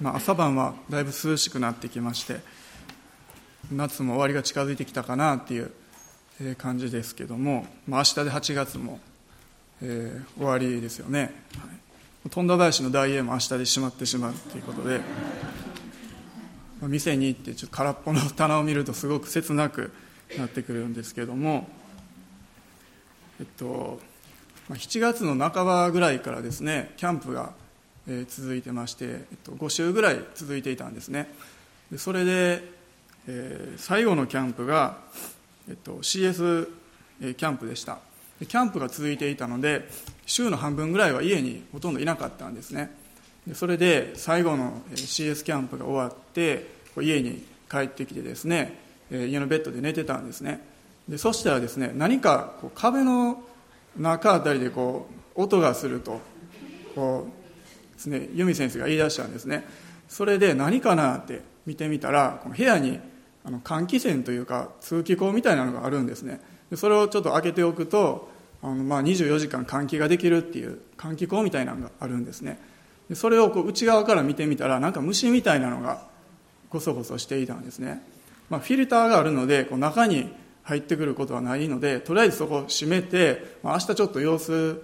まあ、朝晩はだいぶ涼しくなってきまして夏も終わりが近づいてきたかなっていう感じですけども、まあ、明日で8月も、えー、終わりですよね、はい、富田林の大英も明日で閉まってしまうということで、まあ、店に行ってちょっと空っぽの棚を見るとすごく切なくなってくるんですけどもえっとまあ7月の半ばぐらいからですねキャンプがえ続いてまして、えっと、5週ぐらい続いていたんですね。でそれで、えー、最後のキャンプが、えっと、CS キャンプでした。でキャンプが続いていたので週の半分ぐらいは家にほとんどいなかったんですね。でそれで最後の CS キャンプが終わって家に帰ってきてですね家のベッドで寝てたんですね。でそしたらですね何かこう壁の中あたりでこう音がするとこうですね由美先生が言い出したんですね。それで何かなって見てみたらこの部屋にあの換気扇というか通気口みたいなのがあるんですね。でそれをちょっと開けておくとあのまあ24時間換気ができるっていう換気口みたいなのがあるんですね。でそれをこう内側から見てみたらなんか虫みたいなのがゴソゴソしていたんですね、まあ、フィルターがあるのでこう中に入ってくることはないのでとりあえずそこを閉めて、まあ、明日ちょっと様子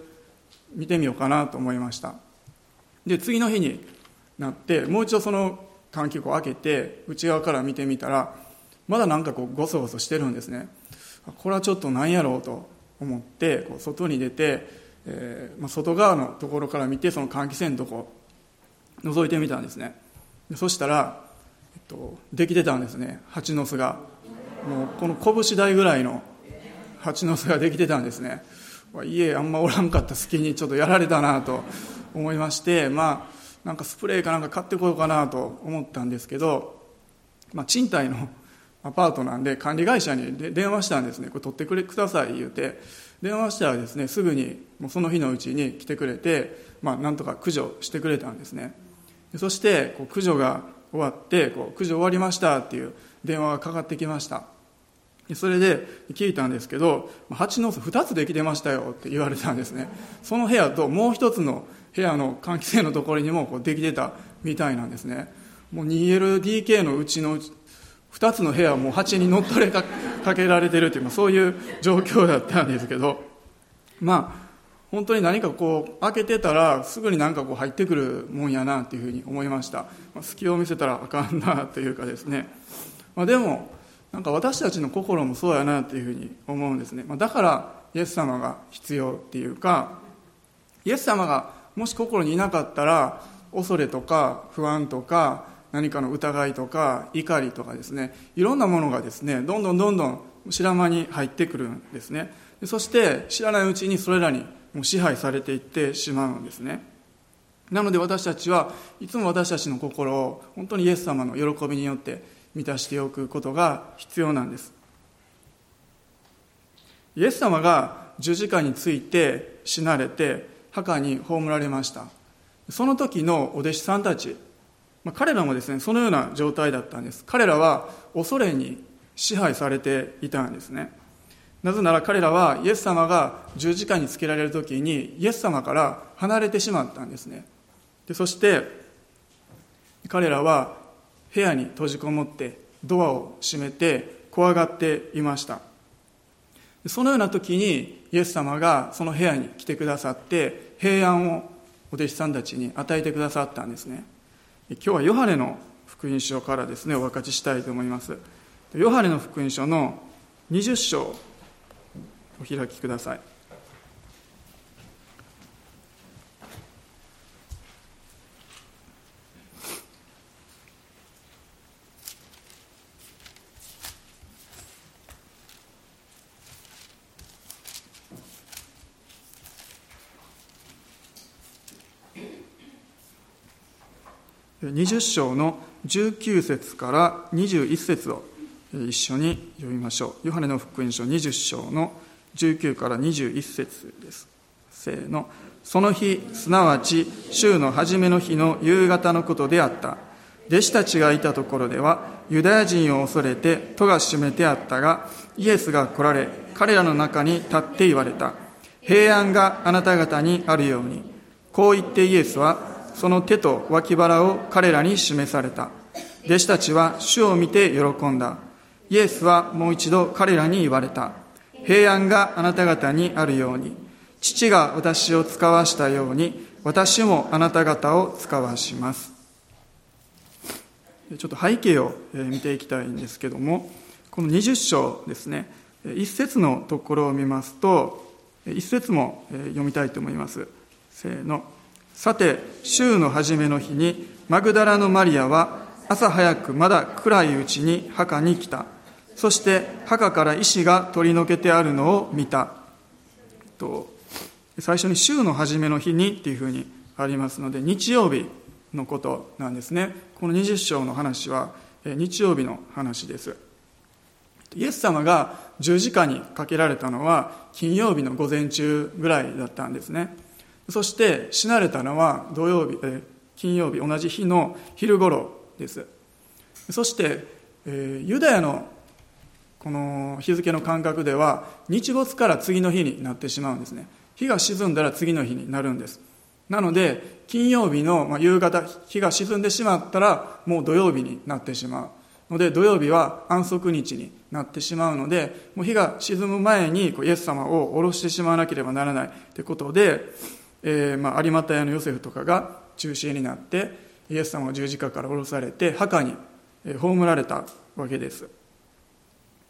見てみようかなと思いました。で次の日になってもう一度その換気口を開けて内側から見てみたらまだなんかこうゴソゴソしてるんですね。これはちょっと何やろうと思ってこう外に出て、えーまあ、外側のところから見てその換気扇のとこ覗いてみたんですね。そしたら、えっと、できてたんですね。蜂の巣が。もうこの拳台ぐらいの蜂の巣ができてたんですね。家あんまおらんかった隙にちょっとやられたなと思いましてまあなんかスプレーかなんか買ってこようかなと思ったんですけど、まあ、賃貸の アパートなんで管理会社に電話したんですね。これ取ってくれください言うて。電話したらですねすぐにもうその日のうちに来てくれて、まあ、なんとか駆除してくれたんですね。そしてこう駆除が終わってこう駆除終わりましたっていう電話がかかってきました。それで聞いたんですけど蜂の巣2つできてましたよって言われたんですね。その部屋ともう一つの部屋の換気扇のところにもこうできてたみたいなんですね。もう 2LDK のうちの2つの部屋はもう蜂に乗っ取れかけられてるっていう、そういう状況だったんですけど。まあ本当に何かこう開けてたらすぐになんかこう入ってくるもんやなっていうふうに思いました、まあ、隙を見せたらあかんなというかですね、まあ、でもなんか私たちの心もそうやなっていうふうに思うんですね、まあ、だからイエス様が必要っていうかイエス様がもし心にいなかったら恐れとか不安とか何かの疑いとか怒りとかですね。いろんなものがですねどんどんどんどん知ら間に入ってくるんですね。そして知らないうちにそれらにもう支配されていってしまうんですね。なので私たちはいつも私たちの心を本当にイエス様の喜びによって満たしておくことが必要なんです。イエス様が十字架について死なれて墓に葬られました。その時のお弟子さんたち、まあ、彼らもですねそのような状態だったんです。彼らは恐れに支配されていたんですね。なぜなら彼らはイエス様が十字架につけられる時にイエス様から離れてしまったんですね。でそして彼らは部屋に閉じこもってドアを閉めて怖がっていました。そのような時にイエス様がその部屋に来てくださって平安をお弟子さんたちに与えてくださったんですね。今日はヨハネの福音書からですねお分かちしたいと思います。ヨハネの福音書の20章お開きください。20章の19節から21節を一緒に読みましょう。ヨハネの福音書20章の19から21節です。せーの。その日、すなわち週の初めの日の夕方のことであった。弟子たちがいたところでは、ユダヤ人を恐れて戸が閉めてあったが、イエスが来られ、彼らの中に立って言われた。平安があなた方にあるように。こう言ってイエスはその手と脇腹を彼らに示された。弟子たちは主を見て喜んだ。イエスはもう一度彼らに言われた。平安があなた方にあるように、父が私を使わしたように、私もあなた方を使わします。ちょっと背景を見ていきたいんですけども、この20章ですね、一節のところを見ますと、一節も読みたいと思います。せーの。さて、週の初めの日に、マグダラのマリアは朝早くまだ暗いうちに墓に来た。そして墓から石が取り除けてあるのを見た。と最初に週の初めの日にっていうふうにありますので、日曜日のことなんですね。この20章の話は日曜日の話です。イエス様が十字架にかけられたのは金曜日の午前中ぐらいだったんですね。そして死なれたのは土曜日、え金曜日同じ日の昼頃です。そして、えユダヤのこの日付の感覚では日没から次の日になってしまうんですね。日が沈んだら次の日になるんです。なので、金曜日の夕方、日が沈んでしまったら、もう土曜日になってしまう。ので土曜日は安息日になってしまうのでもう日が沈む前にイエス様を降ろしてしまわなければならないということで、えーまあ、有馬屋のヨセフとかが中心になってイエス様が十字架から降ろされて墓に葬られたわけです。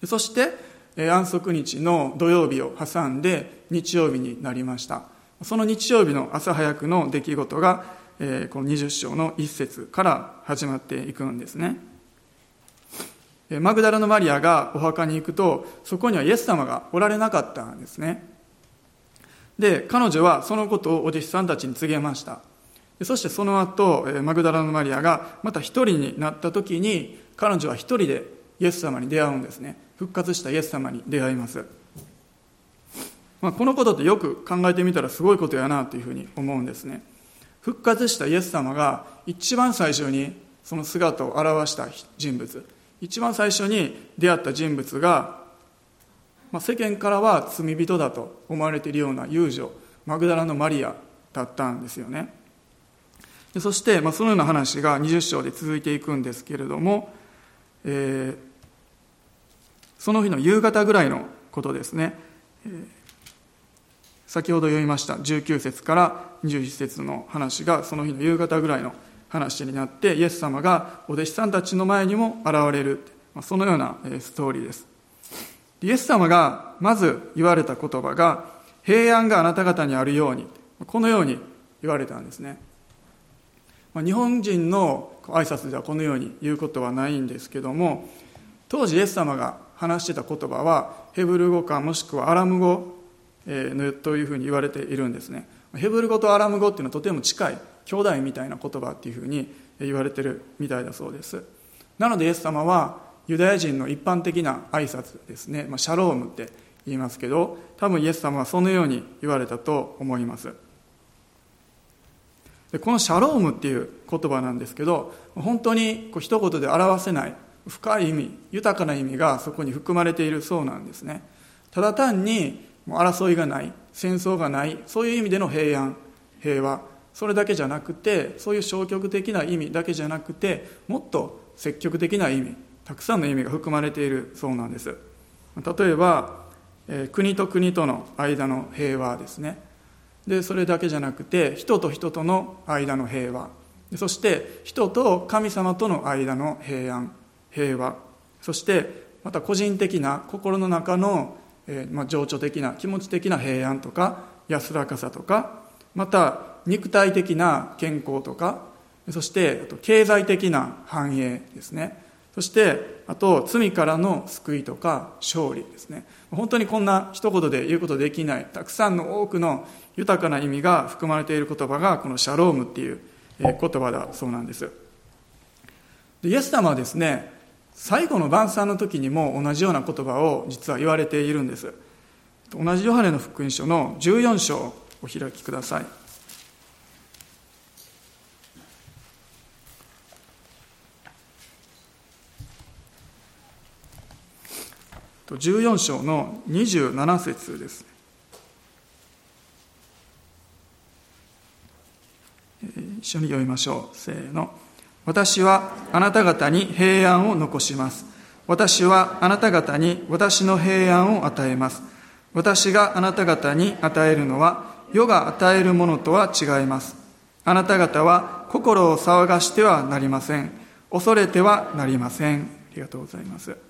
そして安息日の土曜日を挟んで日曜日になりました。その日曜日の朝早くの出来事がこの20章の一節から始まっていくんですね。マグダラのマリアがお墓に行くと、そこにはイエス様がおられなかったんですね。で、彼女はそのことをお弟子さんたちに告げました。そしてその後、マグダラのマリアがまた一人になった時に、彼女は一人でイエス様に出会うんですね。復活したイエス様に出会います。まあ、このことってよく考えてみたらすごいことやなというふうに思うんですね。復活したイエス様が一番最初にその姿を現した人物。一番最初に出会った人物が、まあ、世間からは罪人だと思われているような遊女マグダラのマリアだったんですよね。そして、まあ、そのような話が20章で続いていくんですけれども、えー、その日の夕方ぐらいのことですね、えー、先ほど読みました19節から21節の話がその日の夕方ぐらいの話になってイエス様がお弟子さんたちの前にも現れるそのようなストーリーです。イエス様がまず言われた言葉が平安があなた方にあるようにこのように言われたんですね。日本人の挨拶ではこのように言うことはないんですけども当時イエス様が話してた言葉はヘブル語かもしくはアラム語というふうに言われているんですね。ヘブル語とアラム語っていうのはとても近い兄弟みたいな言葉っていうふうに言われてるみたいだそうです。なのでイエス様はユダヤ人の一般的な挨拶ですね、まあ、シャロームって言いますけど多分イエス様はそのように言われたと思います。でこのシャロームっていう言葉なんですけど本当にこう一言で表せない深い意味豊かな意味がそこに含まれているそうなんですね。ただ単にもう争いがない戦争がないそういう意味での平安平和それだけじゃなくてそういう消極的な意味だけじゃなくてもっと積極的な意味たくさんの意味が含まれているそうなんです。例えば、え、国と国との間の平和ですね。でそれだけじゃなくて人と人との間の平和。そして人と神様との間の平安平和。そしてまた個人的な心の中の、えま、情緒的な気持ち的な平安とか安らかさとかまた肉体的な健康とか。そしてあと経済的な繁栄ですね。そしてあと罪からの救いとか勝利ですね。本当にこんな一言で言うことできない。たくさんの多くの豊かな意味が含まれている言葉がこのシャロームっていう言葉だそうなんです。でイエス様はですね最後の晩餐の時にも同じような言葉を実は言われているんです。同じヨハネの福音書の14章をお開きください。14章の27節です。一緒に読みましょう。せーの。私はあなた方に平安を残します。私はあなた方に私の平安を与えます。私があなた方に与えるのは世が与えるものとは違います。あなた方は心を騒がしてはなりません。恐れてはなりません。ありがとうございます。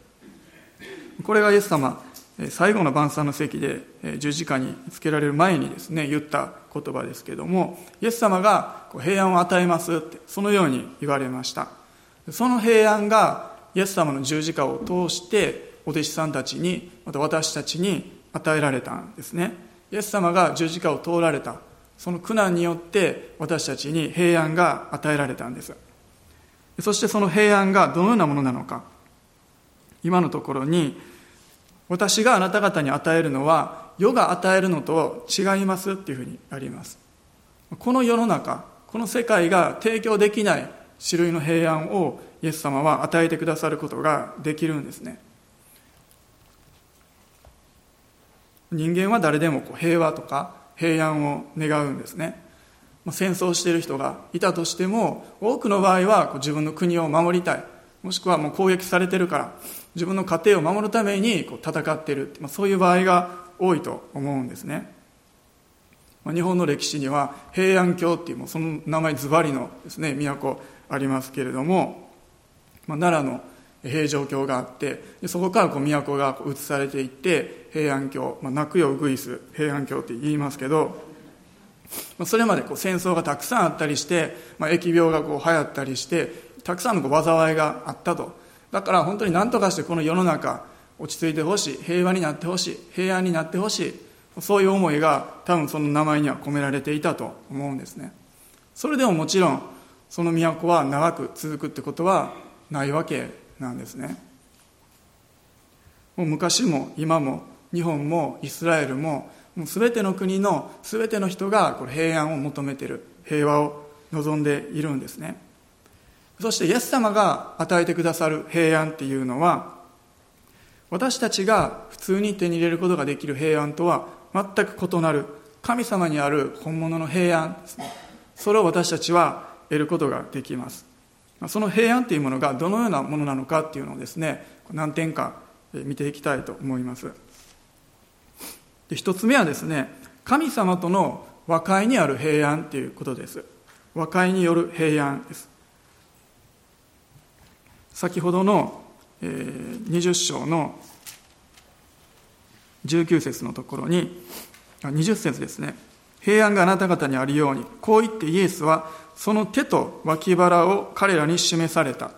これがイエス様最後の晩餐の席で十字架につけられる前にですね言った言葉ですけどもイエス様が平安を与えますってそのように言われました。その平安がイエス様の十字架を通してお弟子さんたちにまた私たちに与えられたんですね。イエス様が十字架を通られた。その苦難によって私たちに平安が与えられたんです。そしてその平安がどのようなものなのか。今のところに私があなた方に与えるのは世が与えるのと違いますっていうふうにあります。この世の中この世界が提供できない種類の平安をイエス様は与えてくださることができるんですね。人間は誰でもこう平和とか平安を願うんですね。戦争している人がいたとしても多くの場合は自分の国を守りたい。もしくはもう攻撃されてるから自分の家庭を守るためにこう戦っている、まあ、そういう場合が多いと思うんですね、まあ、日本の歴史には平安京っていうもうその名前ズバリのですね都ありますけれども、まあ、奈良の平城京があってそこからこう都が移されていって平安京、まあ、泣くよウグイス平安京って言いますけどそれまでこう戦争がたくさんあったりして、まあ、疫病がこう流行ったりしてたくさんのこう災いがあったと。だから本当に何とかしてこの世の中落ち着いてほしい平和になってほしい平安になってほしいそういう思いが多分その名前には込められていたと思うんですね。それでももちろんその都は長く続くってことはないわけなんですね。もう昔も今も日本もイスラエルももう全ての国の全ての人がこれ平安を求めている平和を望んでいるんですね。そしてイエス様が与えてくださる平安っていうのは私たちが普通に手に入れることができる平安とは全く異なる神様にある本物の平安ですねそれを私たちは得ることができます。その平安というものがどのようなものなのかっていうのをですね何点か見ていきたいと思います。で一つ目はですね神様との和解にある平安ということです。和解による平安です。先ほどの20章の19節のところに20節ですね。平安があなた方にあるようにこう言ってイエスはその手と脇腹を彼らに示された。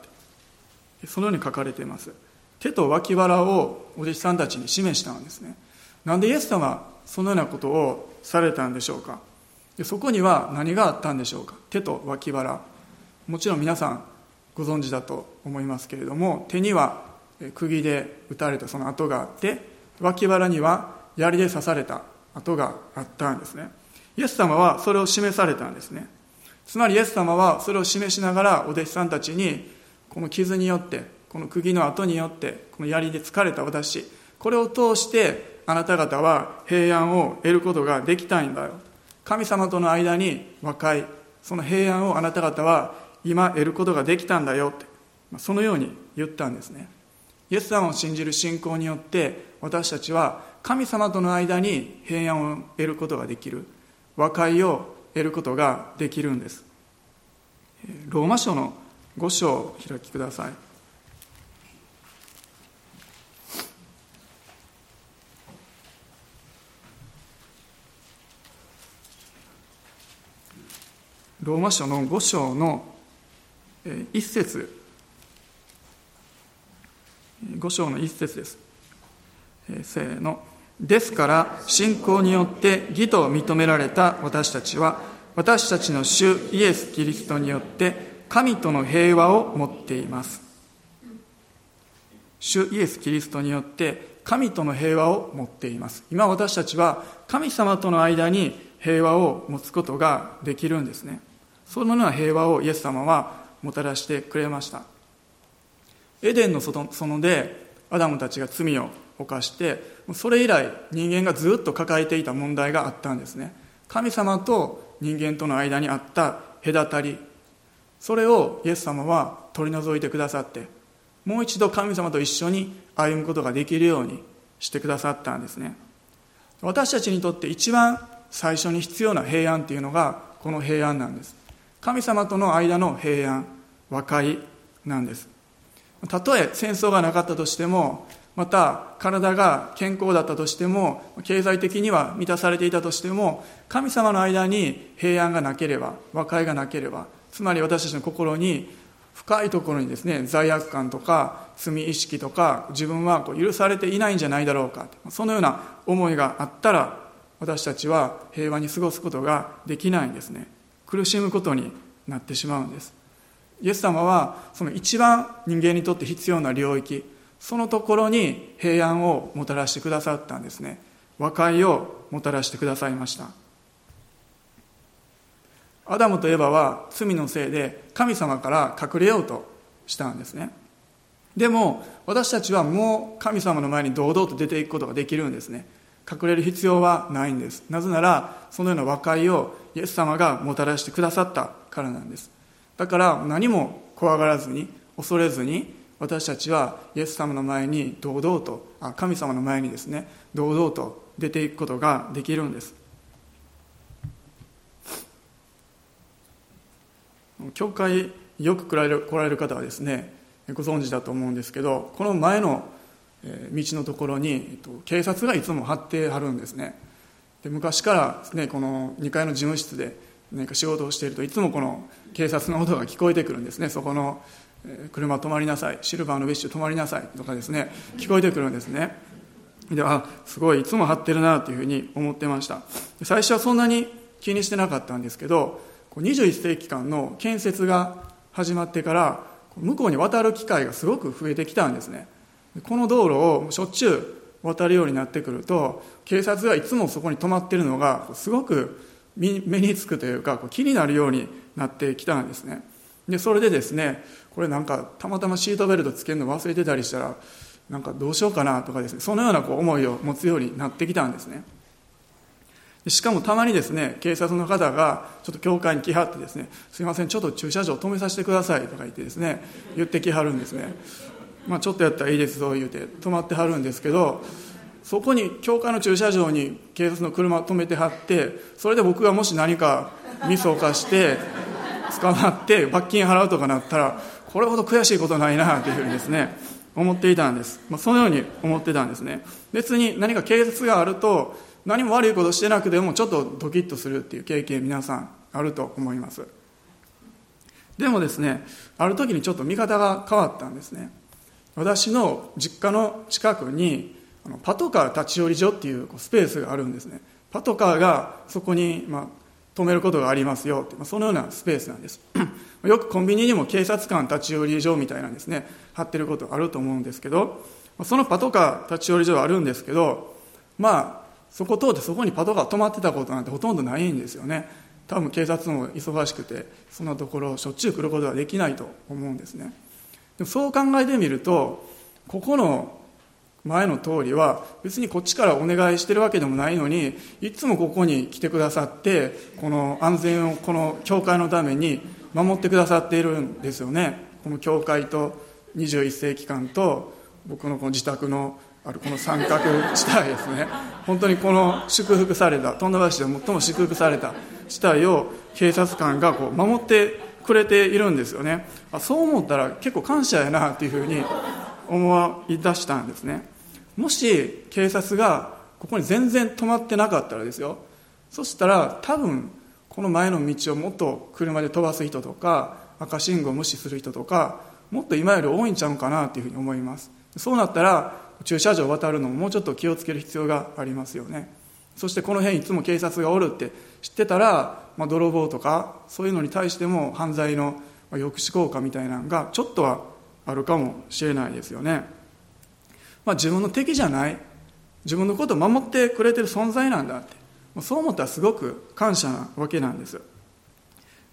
そのように書かれています。手と脇腹をお弟子さんたちに示したんですね。なんでイエス様はそのようなことをされたんでしょうか。そこには何があったんでしょうか。手と脇腹。もちろん皆さんご存知だと思いますけれども手には釘で打たれたその跡があって脇腹には槍で刺された跡があったんですね。イエス様はそれを示されたんですね。つまりイエス様はそれを示しながらお弟子さんたちにこの傷によってこの釘の跡によってこの槍で疲れた私これを通してあなた方は平安を得ることができたいんだよ。神様との間に和解その平安をあなた方は今得ることができたんだよって。そのように言ったんですね。イエス様を信じる信仰によって私たちは神様との間に平安を得ることができる。和解を得ることができるんです。ローマ書の5章を開きください。ローマ書の5章の1節。5章の1節です。せーの。ですから信仰によって義と認められた私たちは私たちの主イエス・キリストによって神との平和を持っています。主イエス・キリストによって神との平和を持っています。今私たちは神様との間に平和を持つことができるんですね。そのような平和をイエス様はもたらしてくれました。エデンの園でアダムたちが罪を犯してそれ以来人間がずっと抱えていた問題があったんですね。神様と人間との間にあった隔たり。それをイエス様は取り除いてくださってもう一度神様と一緒に歩むことができるようにしてくださったんですね。私たちにとって一番最初に必要な平安っていうのがこの平安なんです。神様との間の平安和解なんです。たとえ戦争がなかったとしてもまた体が健康だったとしても経済的には満たされていたとしても神様の間に平安がなければ和解がなければつまり私たちの心に深いところにですね罪悪感とか罪意識とか自分はこう許されていないんじゃないだろうかそのような思いがあったら私たちは平和に過ごすことができないんですね。苦しむことになってしまうんです。イエス様はその一番人間にとって必要な領域そのところに平安をもたらしてくださったんですね。和解をもたらしてくださいました。アダムとエバは罪のせいで神様から隠れようとしたんですね。でも私たちはもう神様の前に堂々と出ていくことができるんですね。隠れる必要はないんです。なぜならそのような和解をイエス様がもたらしてくださったからなんです。だから何も怖がらずに恐れずに私たちはイエス様の前に堂々とあ神様の前にですね堂々と出ていくことができるんです。教会よく来られる来られる方はですねご存知だと思うんですけどこの前の道のところに警察がいつも張ってはるんですね。で昔からですねこの2階の事務室で何か仕事をしているといつもこの警察の音が聞こえてくるんですね。そこの車止まりなさい。シルバーのビッツ止まりなさい。とかですね。聞こえてくるんですね。であすごいいつも張ってるなというふうに思ってました。最初はそんなに気にしてなかったんですけど21世紀館の建設が始まってから向こうに渡る機会がすごく増えてきたんですね。この道路をしょっちゅう渡るようになってくると警察がいつもそこに止まっているのがすごく目につくというか気になるようになってきたんですね。でそれでですねこれなんかたまたまシートベルトつけるの忘れてたりしたらなんかどうしようかなとかですねそのようなこう思いを持つようになってきたんですね。しかもたまにですね警察の方がちょっと教会に来はってですねすいませんちょっと駐車場止めさせてくださいとか言ってですね言ってきはるんですね。まあちょっとやったらいいですそう言うて止まってはるんですけどそこに教会の駐車場に警察の車を止めてはってそれで僕がもし何かミスを犯して捕まって罰金払うとかなったらこれほど悔しいことないなというふうにですね思っていたんです、まあ、そのように思ってたんですね。別に何か警察があると何も悪いことしてなくてもちょっとドキッとするっていう経験皆さんあると思います。でもですねある時にちょっと見方が変わったんですね。私の実家の近くにパトカー立ち寄り所っていうスペースがあるんですね。パトカーがそこに、まあ、止めることがありますよって、まあ、そのようなスペースなんです。よくコンビニにも警察官立ち寄り所みたいなんですね。貼ってることあると思うんですけどそのパトカー立ち寄り所はあるんですけどまあそこ通ってそこにパトカー止まってたことなんてほとんどないんですよね。多分警察も忙しくてそんなところしょっちゅう来ることはできないと思うんですね。そう考えてみるとここの前の通りは別にこっちからお願いしてるわけでもないのにいつもここに来てくださってこの安全をこの教会のために守ってくださっているんですよね。この教会と21世紀間と僕のこの自宅のあるこの三角地帯ですね。本当にこの祝福された富田橋で最も祝福された地帯を警察官がこう守ってくれているんですよね。あそう思ったら結構感謝やなっていうふうに思い出したんですね。もし警察がここに全然止まってなかったらですよ。そしたら多分この前の道をもっと車で飛ばす人とか赤信号を無視する人とかもっと今より多いんちゃうかなというふうに思います。そうなったら駐車場を渡るのももうちょっと気をつける必要がありますよね。そしてこの辺いつも警察がおるって知ってたら、まあ、泥棒とかそういうのに対しても犯罪の抑止効果みたいなのがちょっとはあるかもしれないですよね、まあ、自分の敵じゃない。自分のことを守ってくれてる存在なんだって。そう思ったらすごく感謝なわけなんです。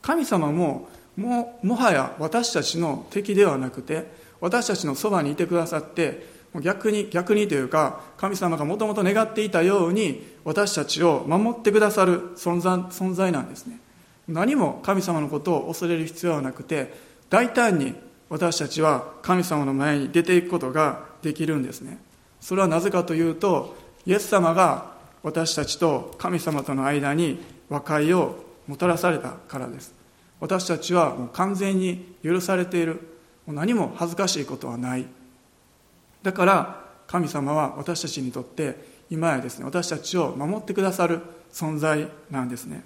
神様もももはや私たちの敵ではなくて私たちのそばにいてくださって逆に逆にというか神様がもともと願っていたように私たちを守ってくださる存在存在なんですね。何も神様のことを恐れる必要はなくて大胆に私たちは神様の前に出ていくことができるんですね。それはなぜかというとイエス様が私たちと神様との間に和解をもたらされたからです。私たちはもう完全に許されている。何も恥ずかしいことはない。だから神様は私たちにとって今やですね私たちを守ってくださる存在なんですね。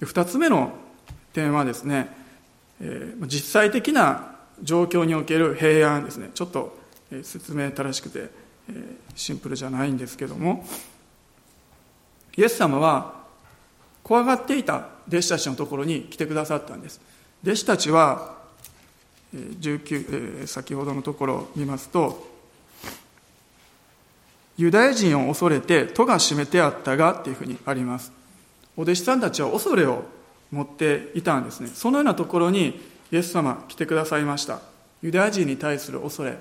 2つ目の点はですね、えー、実際的な状況における平安ですね。ちょっと説明正しくて、えー、シンプルじゃないんですけども。イエス様は怖がっていた弟子たちのところに来てくださったんです。弟子たちは19、先ほどのところを見ますとユダヤ人を恐れて戸が閉めてあったがっていうふうにあります。お弟子さんたちは恐れを持っていたんですね。そのようなところにイエス様来てくださいました。ユダヤ人に対する恐れ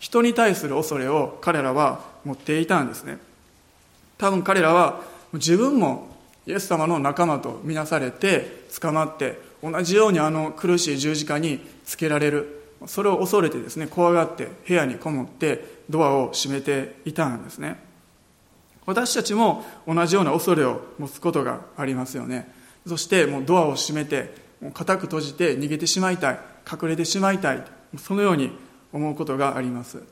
人に対する恐れを彼らは持っていたんですね。多分彼らは自分もイエス様の仲間とみなされて捕まって同じようにあの苦しい十字架につけられる。それを恐れてですね怖がって部屋にこもってドアを閉めていたんですね。私たちも同じような恐れを持つことがありますよね。そしてもうドアを閉めてもう固く閉じて逃げてしまいたい隠れてしまいたいそのように思うことがあります。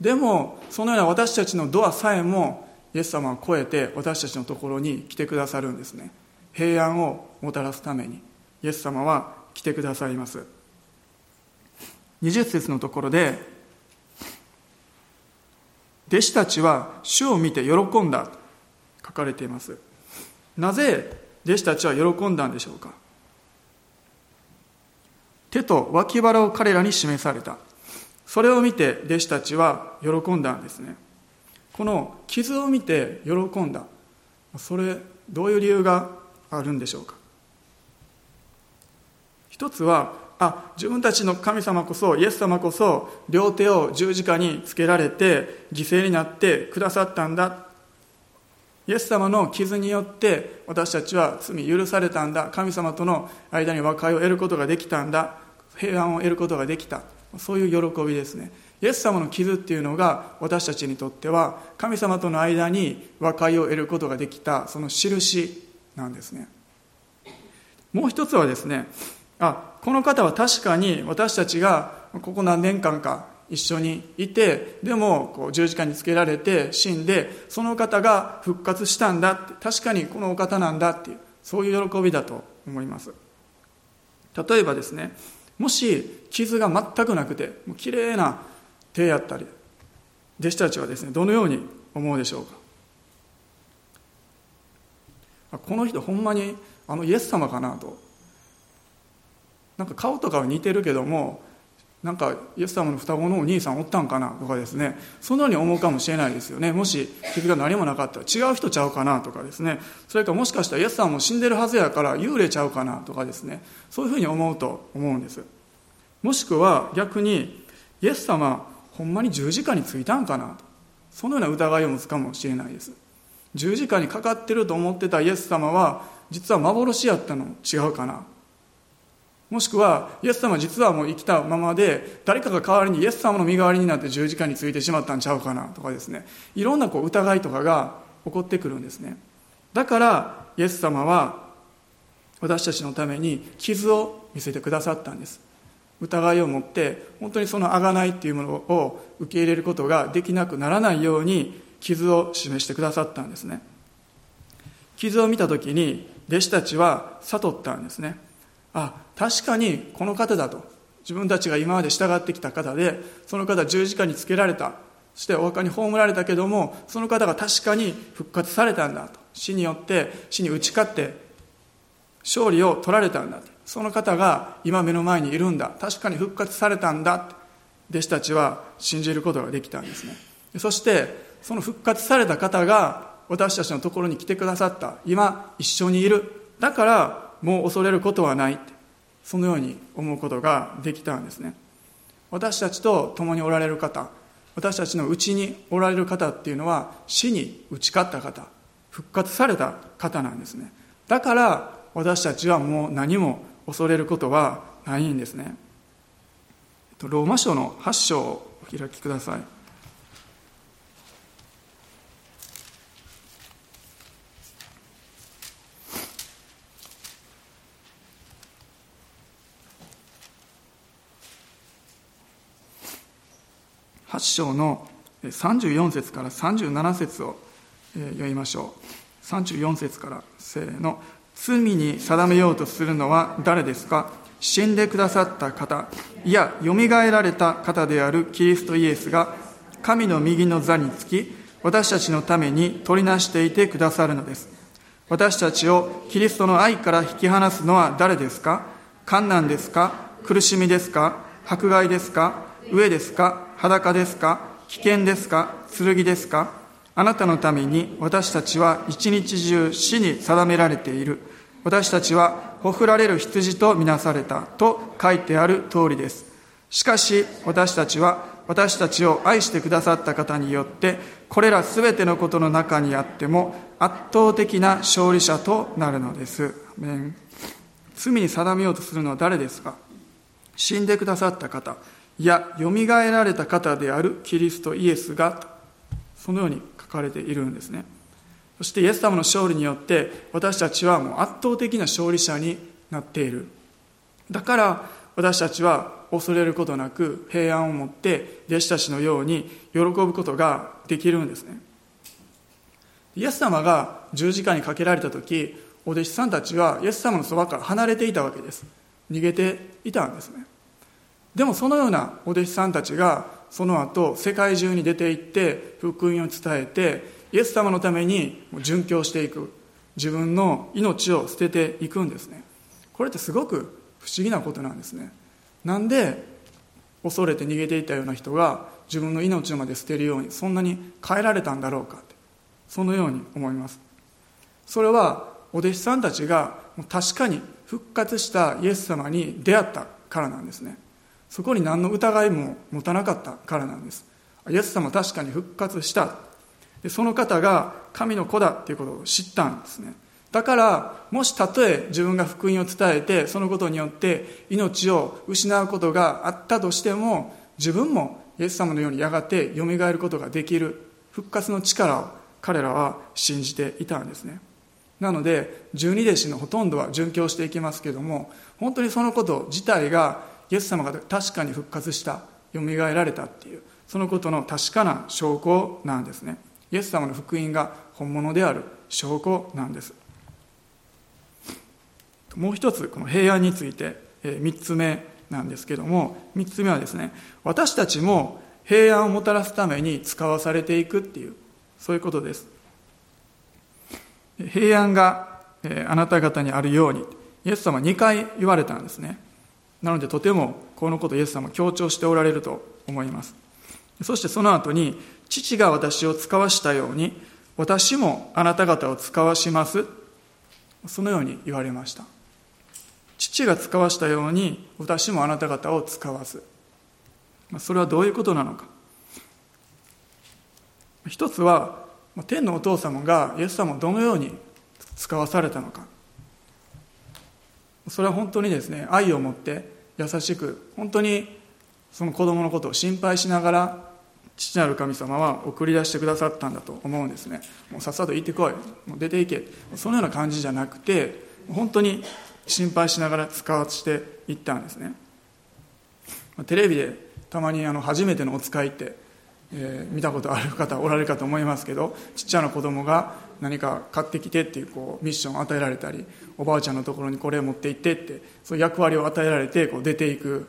でもそのような私たちのドアさえもイエス様を超えて私たちのところに来てくださるんですね。平安をもたらすために。イエス様は来てくださいます。20節のところで弟子たちは主を見て喜んだと書かれています。なぜ弟子たちは喜んだんでしょうか。手と脇腹を彼らに示された。それを見て弟子たちは喜んだんですね。この傷を見て喜んだ。それどういう理由があるんでしょうか。一つはあ自分たちの神様こそイエス様こそ両手を十字架につけられて犠牲になってくださったんだ。イエス様の傷によって私たちは罪許されたんだ。神様との間に和解を得ることができたんだ。平安を得ることができた。そういう喜びですね。イエス様の傷っていうのが私たちにとっては神様との間に和解を得ることができたその印なんですね。もう一つはですねあこの方は確かに私たちがここ何年間か一緒にいてでもこう十字架につけられて死んでその方が復活したんだって確かにこのお方なんだっていうそういう喜びだと思います。例えばですねもし傷が全くなくてもう綺麗な手やったり弟子たちはですねどのように思うでしょうか？この人ほんまにあのイエス様かなとなんか顔とかは似てるけどもなんかイエス様の双子のお兄さんおったんかなとかですね。そのように思うかもしれないですよね。もし傷が何もなかったら違う人ちゃうかなとかですね。それかもしかしたらイエス様も死んでるはずやから幽霊ちゃうかなとかですね。そういうふうに思うと思うんです。もしくは逆にイエス様ほんまに十字架についたんかなと。そのような疑いを持つかもしれないです。十字架にかかってると思ってたイエス様は実は幻やったの違うかな。もしくは、イエス様実はもう生きたままで、誰かが代わりにイエス様の身代わりになって十字架についてしまったんちゃうかなとかですね。いろんなこう疑いとかが起こってくるんですね。だから、イエス様は私たちのために傷を見せてくださったんです。疑いを持って、本当にその贖いっていうものを受け入れることができなくならないように、傷を示してくださったんですね。傷を見た時に、弟子たちは悟ったんですね。あ確かにこの方だと。自分たちが今まで従ってきた方でその方十字架につけられた。そしてお墓に葬られたけどもその方が確かに復活されたんだと。死によって死に打ち勝って勝利を取られたんだその方が今目の前にいるんだ。確かに復活されたんだ。弟子たちは信じることができたんですね。そしてその復活された方が私たちのところに来てくださった。今一緒にいる。だからもう恐れることはない。そのように思うことができたんですね。私たちと共におられる方私たちのうちにおられる方っていうのは死に打ち勝った方復活された方なんですね。だから私たちはもう何も恐れることはないんですね。ローマ書の8章をお開きください。8章の34節から37節を読みましょう。34節からせーの。罪に定めようとするのは誰ですか？死んでくださった方。いやよみがえられた方であるキリストイエスが神の右の座につき私たちのために取りなしていてくださるのです。私たちをキリストの愛から引き離すのは誰ですか？観難ですか？苦しみですか？迫害ですか？飢えですか？裸ですか？危険ですか？剣ですか？あなたのために私たちは一日中死に定められている。私たちはほふられる羊とみなされたと書いてある通りです。しかし私たちは私たちを愛してくださった方によってこれらすべてのことの中にあっても圧倒的な勝利者となるのです。罪に定めようとするのは誰ですか？死んでくださった方。いや、よみがえられた方であるキリストイエスが、そのように書かれているんですね。そしてイエス様の勝利によって私たちはもう圧倒的な勝利者になっている。だから私たちは恐れることなく平安を持って弟子たちのように喜ぶことができるんですね。イエス様が十字架にかけられた時、お弟子さんたちはイエス様のそばから離れていたわけです。逃げていたんですね。でもそのようなお弟子さんたちがその後世界中に出て行って福音を伝えてイエス様のために殉教していく自分の命を捨てていくんですね。これってすごく不思議なことなんですね。なんで恐れて逃げていたような人が自分の命まで捨てるようにそんなに変えられたんだろうかってそのように思います。それはお弟子さんたちが確かに復活したイエス様に出会ったからなんですね。そこに何の疑いも持たなかったからなんです。イエス様確かに復活した。でその方が神の子だっていうことを知ったんですね。だからもしたとえ自分が福音を伝えてそのことによって命を失うことがあったとしても自分もイエス様のようにやがてよみがえることができる。復活の力を彼らは信じていたんですね。なので十二弟子のほとんどは殉教していきますけれども本当にそのこと自体がイエス様が確かに復活したよみがえられたっていうそのことの確かな証拠なんですね。イエス様の福音が本物である証拠なんです。もう一つこの平安について3つ目なんですけども3つ目はですね私たちも平安をもたらすために使わされていくっていうそういうことです。平安があなた方にあるようにイエス様は2回言われたんですね。なのでとてもこのことイエス様は強調しておられると思います。そしてその後に父が私を使わしたように私もあなた方を使わします。そのように言われました。父が使わしたように私もあなた方を使わすそれはどういうことなのか。一つは天のお父様がイエス様をどのように使わされたのか。それは本当にですね愛を持って優しく本当にその子供のことを心配しながら父なる神様は送り出してくださったんだと思うんですね。もうさっさと行ってこい。もう出て行け。そのような感じじゃなくて本当に心配しながら使わせていったんですね。テレビでたまにあの初めてのお使いって、えー、見たことある方おられるかと思いますけどちっちゃな子供が何か買ってきてっていうこうミッションを与えられたりおばあちゃんのところにこれを持って行ってってそういう役割を与えられてこう出ていく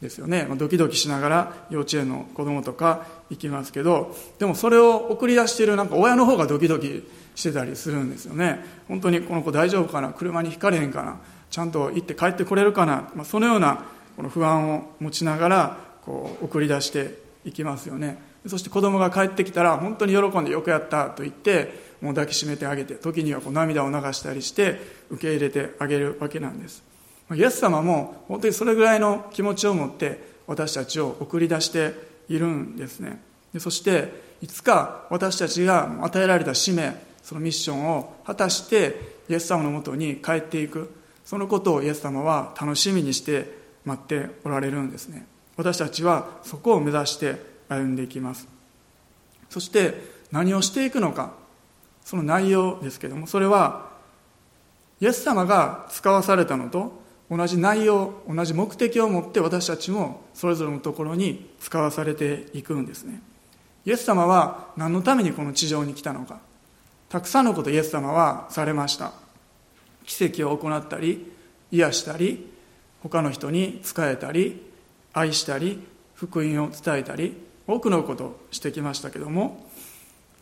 ですよね、まあ、ドキドキしながら幼稚園の子供とか行きますけどでもそれを送り出しているなんか親の方がドキドキしてたりするんですよね。本当にこの子大丈夫かな？車にひかれへんかな？ちゃんと行って帰ってこれるかな、まあ、そのようなこの不安を持ちながらこう送り出していきますよね。そして子供が帰ってきたら本当に喜んでよくやったと言ってもう抱きしめてあげて時にはこう涙を流したりして受け入れてあげるわけなんです。イエス様も本当にそれぐらいの気持ちを持って私たちを送り出しているんですね。でそしていつか私たちが与えられた使命そのミッションを果たしてイエス様のもとに帰っていく。そのことをイエス様は楽しみにして待っておられるんですね。私たちはそこを目指して歩んでいきます。そして何をしていくのか。その内容ですけどもそれはイエス様が使わされたのと同じ内容同じ目的を持って私たちもそれぞれのところに使わされていくんですね。イエス様は何のためにこの地上に来たのか。たくさんのことイエス様はされました。奇跡を行ったり癒したり他の人に仕えたり愛したり福音を伝えたり多くのことをしてきましたけども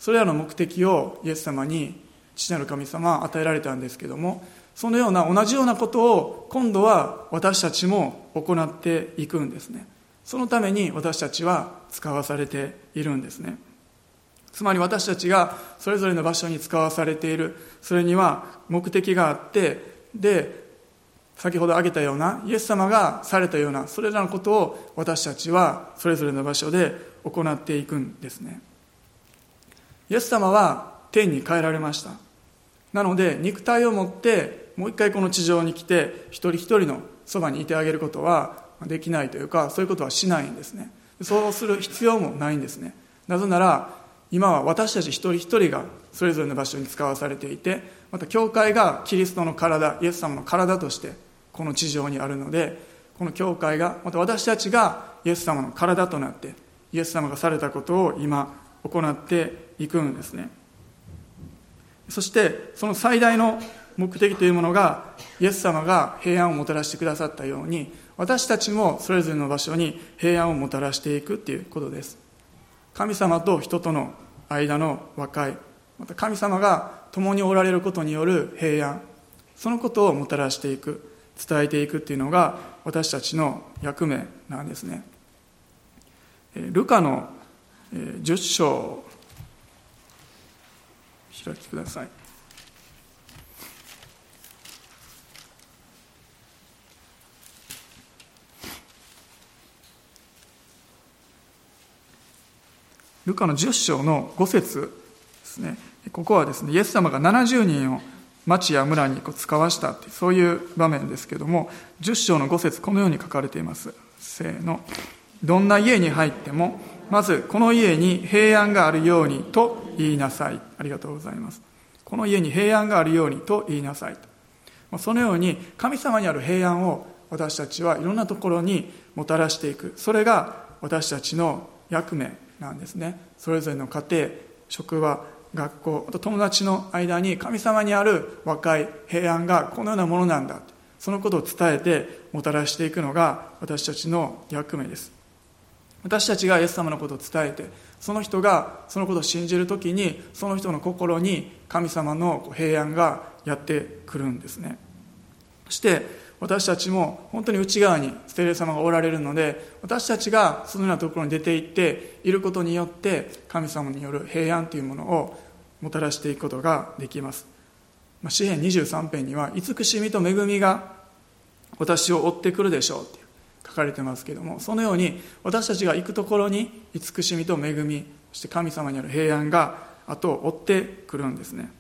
それらの目的をイエス様に父なる神様は与えられたんですけどもそのような同じようなことを今度は私たちも行っていくんですね。そのために私たちは使わされているんですね。つまり私たちがそれぞれの場所に使わされている。それには目的があってで先ほど挙げたようなイエス様がされたようなそれらのことを私たちはそれぞれの場所で行っていくんですね。イエス様は天に帰られました。なので肉体を持ってもう一回この地上に来て一人一人のそばにいてあげることはできないというかそういうことはしないんですね。そうする必要もないんですね。なぜなら今は私たち一人一人がそれぞれの場所に使わされていてまた教会がキリストの体イエス様の体としてこの地上にあるのでこの教会がまた私たちがイエス様の体となってイエス様がされたことを今行っていくんですね。そしてその最大の目的というものがイエス様が平安をもたらしてくださったように私たちもそれぞれの場所に平安をもたらしていくということです。神様と人との間の和解また神様が共におられることによる平安そのことをもたらしていく伝えていくっていうのが私たちの役目なんですね。ルカの10章開きください。ルカの10章の5節ですね。ここはですねイエス様が70人を町や村にこう使わしたってそういう場面ですけども10章の5節このように書かれています。せーの。どんな家に入ってもまずこの家に平安があるようにと言いなさい。ありがとうございます。この家に平安があるようにと言いなさい。そのように神様にある平安を私たちはいろんなところにもたらしていく。それが私たちの役目なんですね。それぞれの家庭職場学校あと友達の間に神様にある和解平安がこのようなものなんだ。そのことを伝えてもたらしていくのが私たちの役目です。私たちがイエス様のことを伝えてその人がそのことを信じる時にその人の心に神様の平安がやってくるんですね。そして私たちも本当に内側にステレ様がおられるので私たちがそのようなところに出て行っていることによって神様による平安というものをもたらしていくことができます。詩篇23編には慈しみと恵みが私を追ってくるでしょう。書かれてますけどもそのように私たちが行くところに慈しみと恵みそして神様による平安が後を追ってくるんですね。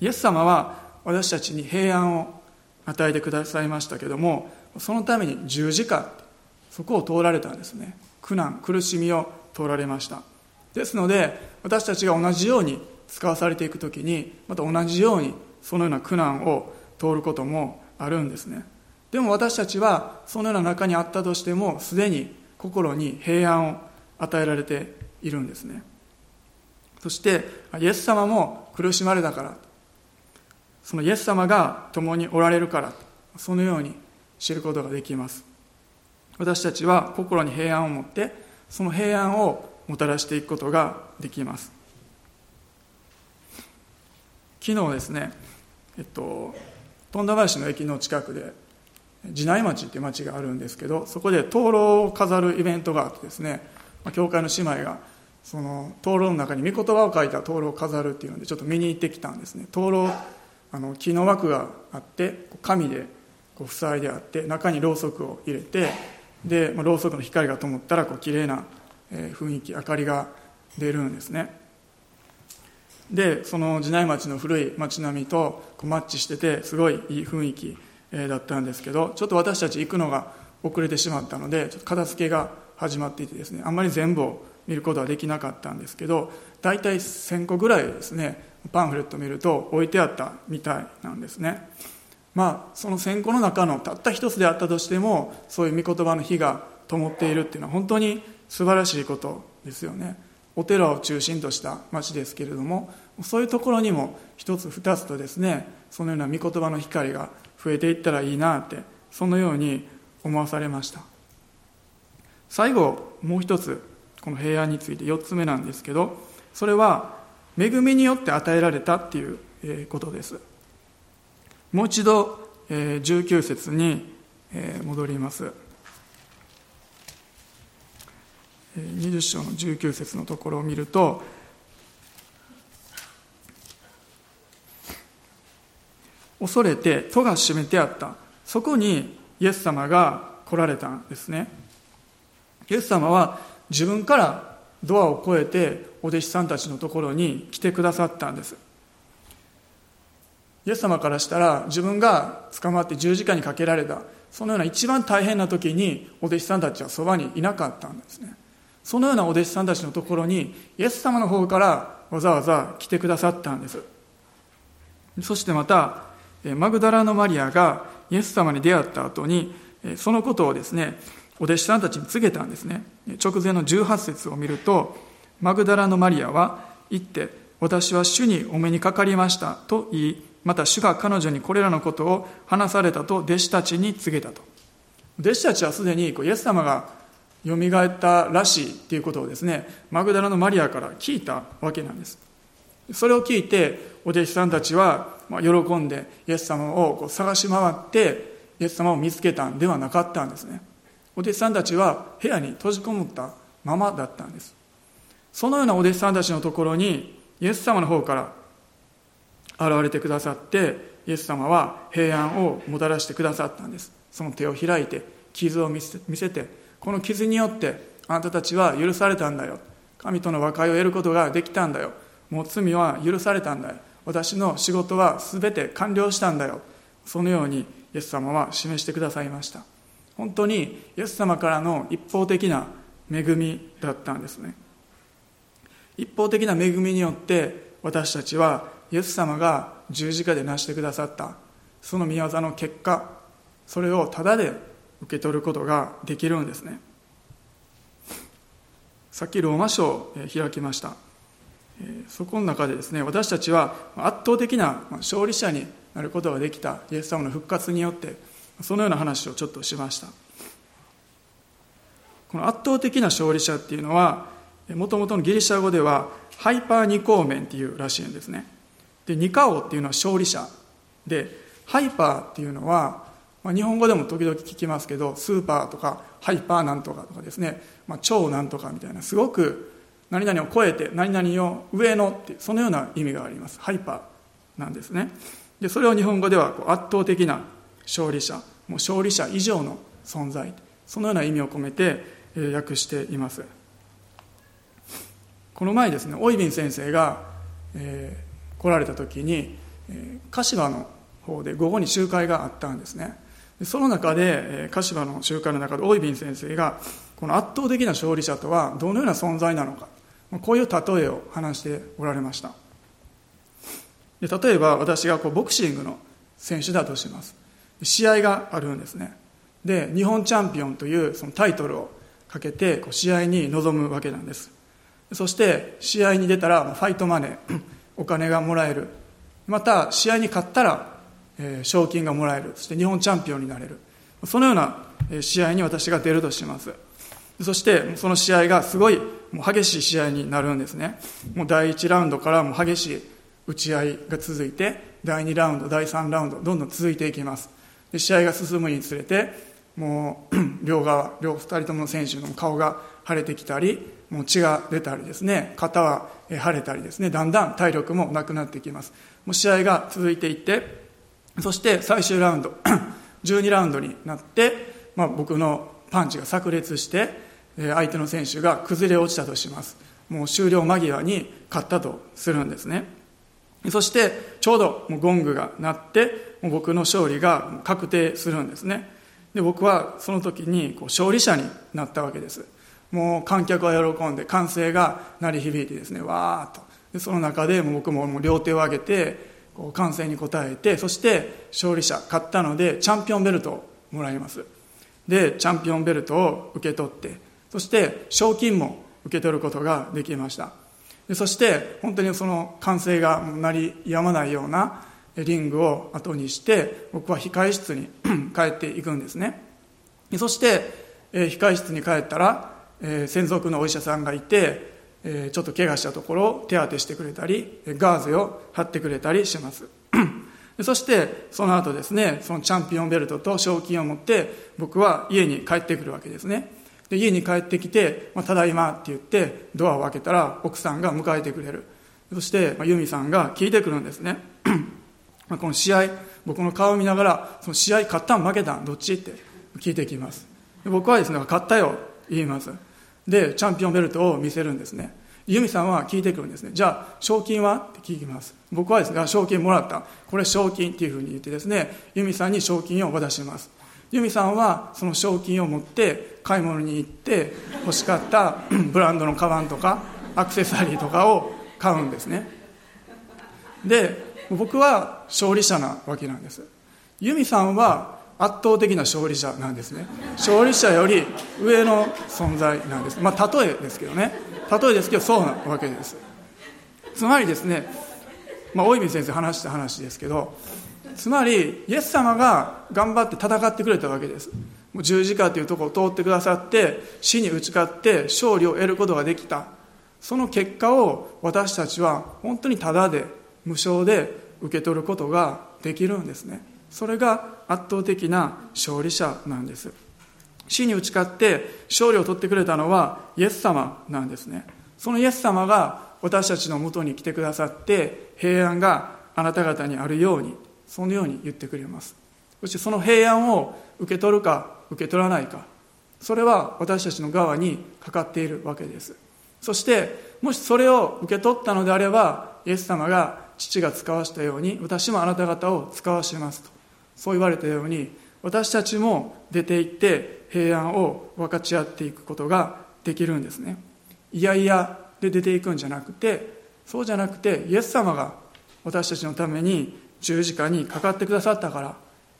イエス様は私たちに平安を与えてくださいましたけどもそのために十字架そこを通られたんですね。苦難苦しみを通られました。ですので私たちが同じように使わされていく時にまた同じようにそのような苦難を通ることもあるんですね。でも私たちはそのような中にあったとしてもすでに心に平安を与えられているんですね。そしてイエス様も苦しまれたからそのイエス様が共におられるからそのように知ることができます。私たちは心に平安を持ってその平安をもたらしていくことができます。昨日ですねえっと富田林の駅の近くで地内町っていう町があるんですけどそこで灯籠を飾るイベントがあってですね教会の姉妹がその灯籠の中に御言葉を書いた灯籠を飾るっていうのでちょっと見に行ってきたんですね。灯籠あの木の枠があって紙でこう塞いであって中にろうそくを入れてで、まあ、ろうそくの光が灯ったらこう綺麗な雰囲気明かりが出るんですね。でその地内町の古い町並みとこうマッチしててすごいいい雰囲気だったんですけどちょっと私たち行くのが遅れてしまったのでちょっと片付けが始まっていてですねあんまり全部を見ることはできなかったんですけど大体1000個ぐらいですねパンフレット見ると置いてあったみたいなんですね。まあその1000個の中のたった一つであったとしてもそういう御言葉の火が灯っているっていうのは本当に素晴らしいことですよね。お寺を中心とした町ですけれどもそういうところにも一つ二つとですねそのような御言葉の光が増えていったらいいなってそのように思わされました。最後もう一つこの平安について4つ目なんですけどそれは恵みによって与えられたっていうことです。もう一度19節に戻ります。20章の19節のところを見ると恐れて戸が閉めてあった。そこにイエス様が来られたんですね。イエス様は自分からドアを越えてお弟子さんたちのところに来てくださったんです。イエス様からしたら自分が捕まって十字架にかけられた。そのような一番大変な時にお弟子さんたちはそばにいなかったんですね。そのようなお弟子さんたちのところにイエス様の方からわざわざ来てくださったんです。そしてまたマグダラのマリアがイエス様に出会った後にそのことをですねお弟子さんたちに告げたんですね。直前の18節を見るとマグダラのマリアは言って私は主にお目にかかりましたと言いまた主が彼女にこれらのことを話されたと弟子たちに告げたと。弟子たちはすでにイエス様がよみがえったらしいっていうことをですねマグダラのマリアから聞いたわけなんです。それを聞いてお弟子さんたちは喜んでイエス様を探し回ってイエス様を見つけたんではなかったんですね。お弟子さんたちは部屋に閉じこもったままだったんです。そのようなお弟子さんたちのところにイエス様の方から現れてくださってイエス様は平安をもたらしてくださったんです。その手を開いて傷を見せてこの傷によってあなたたちは許されたんだよ。神との和解を得ることができたんだよ。もう罪は許されたんだよ。私の仕事は全て完了したんだよ。そのようにイエス様は示してくださいました。本当にイエス様からの一方的な恵みだったんですね。一方的な恵みによって私たちはイエス様が十字架で成してくださった。その御業の結果それをただで受け取ることができるんですね。さっきローマ書を開きました。そこの中でですね私たちは圧倒的な勝利者になることができたイエス様の復活によってそのような話をちょっとしました。この圧倒的な勝利者っていうのはもともとのギリシャ語ではハイパーニコーメンっていうらしいんですね。でニカオっていうのは勝利者でハイパーっていうのは、まあ、日本語でも時々聞きますけどスーパーとかハイパーなんとかとかですね、まあ、超なんとかみたいなすごく何々を超えて何々を上のってそのような意味があります。ハイパーなんですね。でそれを日本語ではこう圧倒的な勝利者もう勝利者以上の存在そのような意味を込めて訳しています。この前ですねオイビン先生が、えー、来られた時に、えー、柏の方で午後に集会があったんですね。その中で、えー、柏の集会の中でオイビン先生がこの圧倒的な勝利者とはどのような存在なのかこういう例えを話しておられました。で例えば私がこうボクシングの選手だとします。試合があるんですね。で日本チャンピオンというそのタイトルをかけてこう試合に臨むわけなんです。そして試合に出たらファイトマネー お金がもらえる。また試合に勝ったら、賞金がもらえる。そして日本チャンピオンになれる。そのような試合に私が出るとします。そしてその試合がすごいもう激しい試合になるんですね。もう第1ラウンドからもう激しい打ち合いが続いて第2ラウンド第3ラウンドどんどん続いていきます。で試合が進むにつれてもう 両側両2人ともの選手の顔が腫れてきたりもう血が出たりですね。肩は腫れたりですね。だんだん体力もなくなってきます。もう試合が続いていってそして最終ラウンド 12ラウンドになって、まあ、僕のパンチが炸裂して相手の選手が崩れ落ちたとします。もう終了間際に勝ったとするんですね。そしてちょうどもうゴングが鳴ってもう僕の勝利が確定するんですね。で僕はその時にこう勝利者になったわけです。もう観客は喜んで歓声が鳴り響いてですねわーっと。でその中でも僕ももう両手を上げてこう歓声に応えてそして勝利者勝ったのでチャンピオンベルトをもらいます。でチャンピオンベルトを受け取ってそして賞金も受け取ることができました。でそして本当にその歓声が鳴りやまないようなリングを後にして僕は控室に 帰っていくんですね。そして、えー、控室に帰ったら、えー、専属のお医者さんがいて、えー、ちょっと怪我したところを手当てしてくれたりガーゼを貼ってくれたりします。そしてその後ですねそのチャンピオンベルトと賞金を持って僕は家に帰ってくるわけですね。で家に帰ってきて、まあ、ただいまって言ってドアを開けたら奥さんが迎えてくれる。そして、まあ、ユミさんが聞いてくるんですね。まあこの試合僕の顔を見ながらその試合勝ったん負けたんどっちって聞いてきます。で僕はですね勝ったよ言います。でチャンピオンベルトを見せるんですね。ユミさんは聞いてくるんですね。じゃあ賞金はって聞きます。僕はですね賞金もらった。これ賞金っていうふうに言ってですねユミさんに賞金を渡します。ユミさんはその賞金を持って買い物に行って欲しかった ブランドのカバンとかアクセサリーとかを買うんですね。で僕は勝利者なわけなんです。ユミさんは圧倒的な勝利者なんですね。勝利者より上の存在なんです。まあ例えですけどね。例えですけどそうなわけです。つまりですねまあ大泉先生話した話ですけどつまりイエス様が頑張って戦ってくれたわけです。もう十字架というところを通ってくださって死に打ち勝って勝利を得ることができた。その結果を私たちは本当にただで無償で受け取ることができるんですね。それが圧倒的な勝利者なんです。死に打ち勝って勝利を取ってくれたのはイエス様なんですね。そのイエス様が私たちのもとに来てくださって平安があなた方にあるようにそのように言ってくれます。そしてその平安を受け取るか受け取らないか。それは私たちの側にかかっているわけです。そしてもしそれを受け取ったのであればイエス様が父が使わしたように私もあなた方を使わしますと。そう言われたように私たちも出て行って平安を分かち合っていくことができるんですね。いやいやで出ていくんじゃなくてそうじゃなくてイエス様が私たちのために十字架にかかってくださったから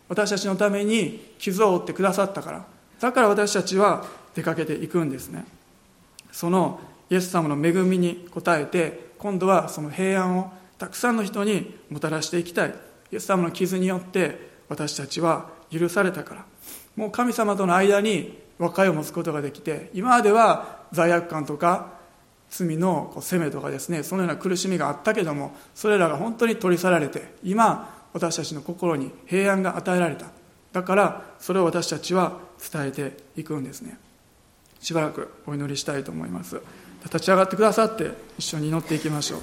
私たちのために傷を負ってくださったからだから私たちは出かけていくんですね。そのイエス様の恵みに応えて今度はその平安をたくさんの人にもたらしていきたい。イエス様の傷によって私たちは許されたから。もう神様との間に和解を持つことができて今までは罪悪感とか罪のこう責めとかですねそのような苦しみがあったけどもそれらが本当に取り去られて今私たちの心に平安が与えられた。だからそれを私たちは伝えていくんですね。しばらくお祈りしたいと思います。立ち上がってくださって一緒に祈っていきましょ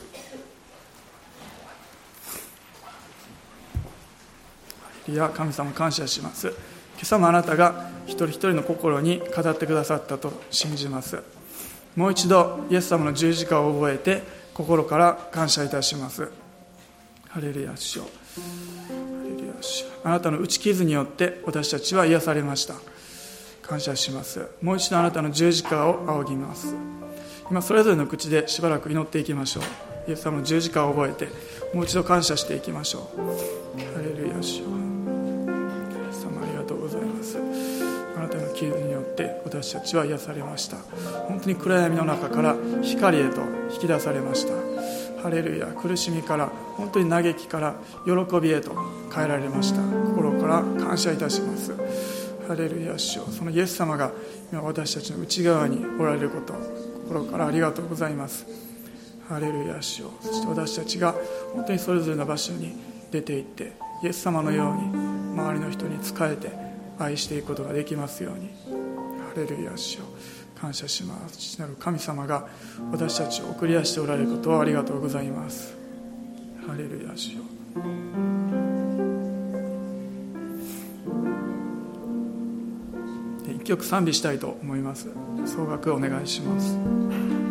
う。いや神様感謝します。今朝もあなたが一人一人の心に語ってくださったと信じます。もう一度イエス様の十字架を覚えて心から感謝いたします。ハレルヤ主よハレルヤ主あなたの打ち傷によって私たちは癒されました。感謝します。もう一度あなたの十字架を仰ぎます。今それぞれの口でしばらく祈っていきましょう。イエス様の十字架を覚えてもう一度感謝していきましょう。ハレルヤ主よ傷によって私たちは癒されました。本当に暗闇の中から光へと引き出されました。ハレルヤ苦しみから本当に嘆きから喜びへと変えられました。心から感謝いたします。ハレルヤ主よ。そのイエス様が今私たちの内側におられること心からありがとうございます。ハレルヤ主よ。そして私たちが本当にそれぞれの場所に出て行ってイエス様のように周りの人に仕えて愛していくことができますように。ハレルヤ主よ。感謝します。父なる神様が私たちを送り出しておられることをありがとうございます。ハレルヤ主よ。一曲賛美したいと思います。総額お願いします。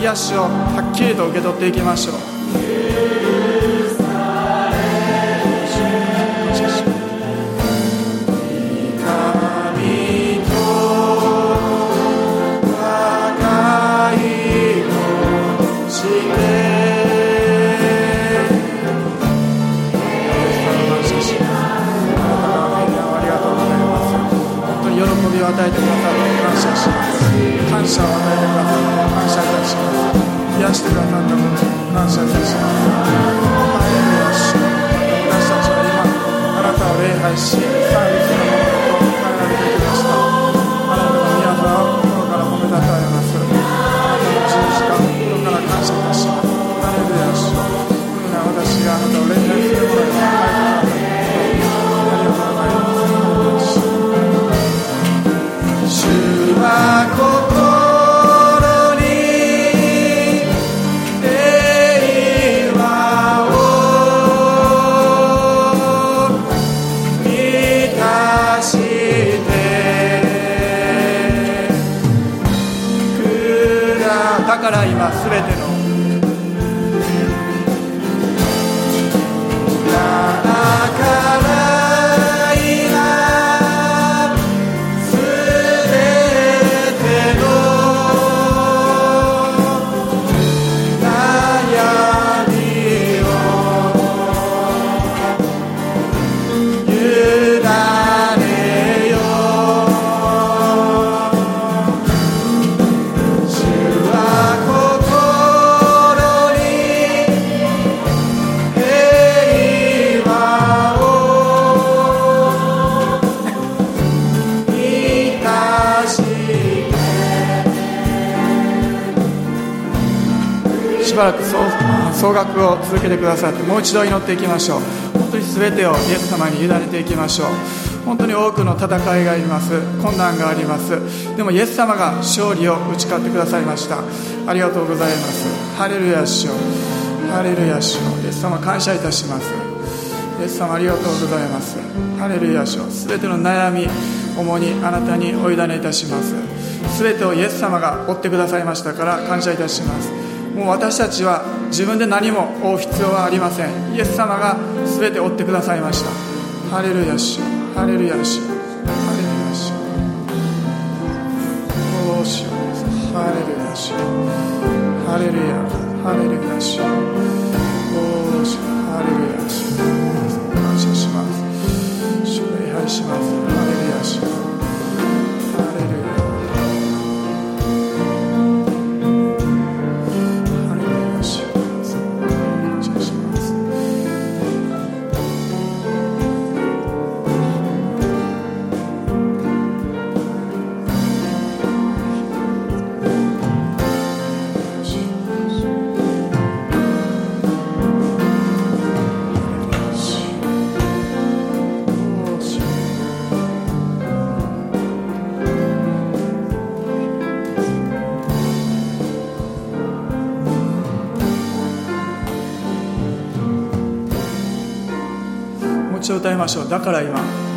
癒しをはっきりと受け取っていきましょう。喜びを与えてくださって感謝します。感謝を与えてくださって。感謝いたします。癒してくださったことを感謝いたします。ハレルヤ主私たちは今あなたを礼拝し賛美す。るものばらく総総額を続けてくださってもう一度祈っていきましょう。本当に全てをイエス様に委ねていきましょう。本当に多くの戦いがあります。困難があります。でもイエス様が勝利を打ち勝ってくださいました。ありがとうございます。ハレルヤ主よハレルヤ主よイエス様感謝いたします。イエス様ありがとうございます。ハレルヤ主よ全ての悩み重にあなたにお委ねいたします。全てをイエス様が追ってくださいましたから感謝いたします。もう私たちは自分で何も追う必要はありません。イエス様が全て追ってくださいました。ハレルヤ主ハレルヤ主ハレルヤ主おー主ハレルヤ主ハレルヤ。ハレルヤ主おー主ハレルヤ主感謝します。主礼拝します。歌いましょう。だから今。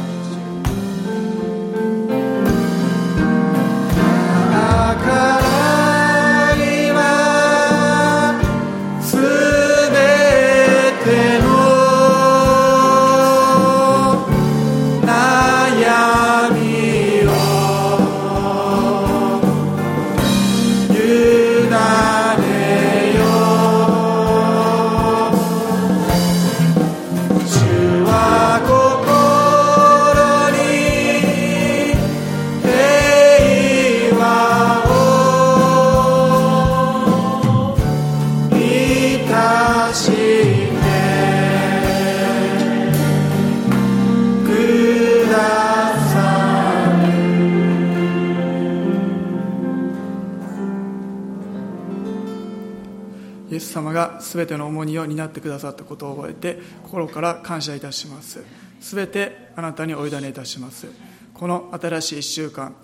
ってくださったことを覚えて心から感謝いたします。べてあなたにお委ねいたします。この新しい1週間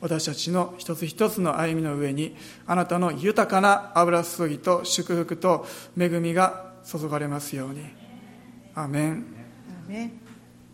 私たちの一つ一つの歩みの上にあなたの豊かな油注ぎと祝福と恵みが注がれますように。アメン。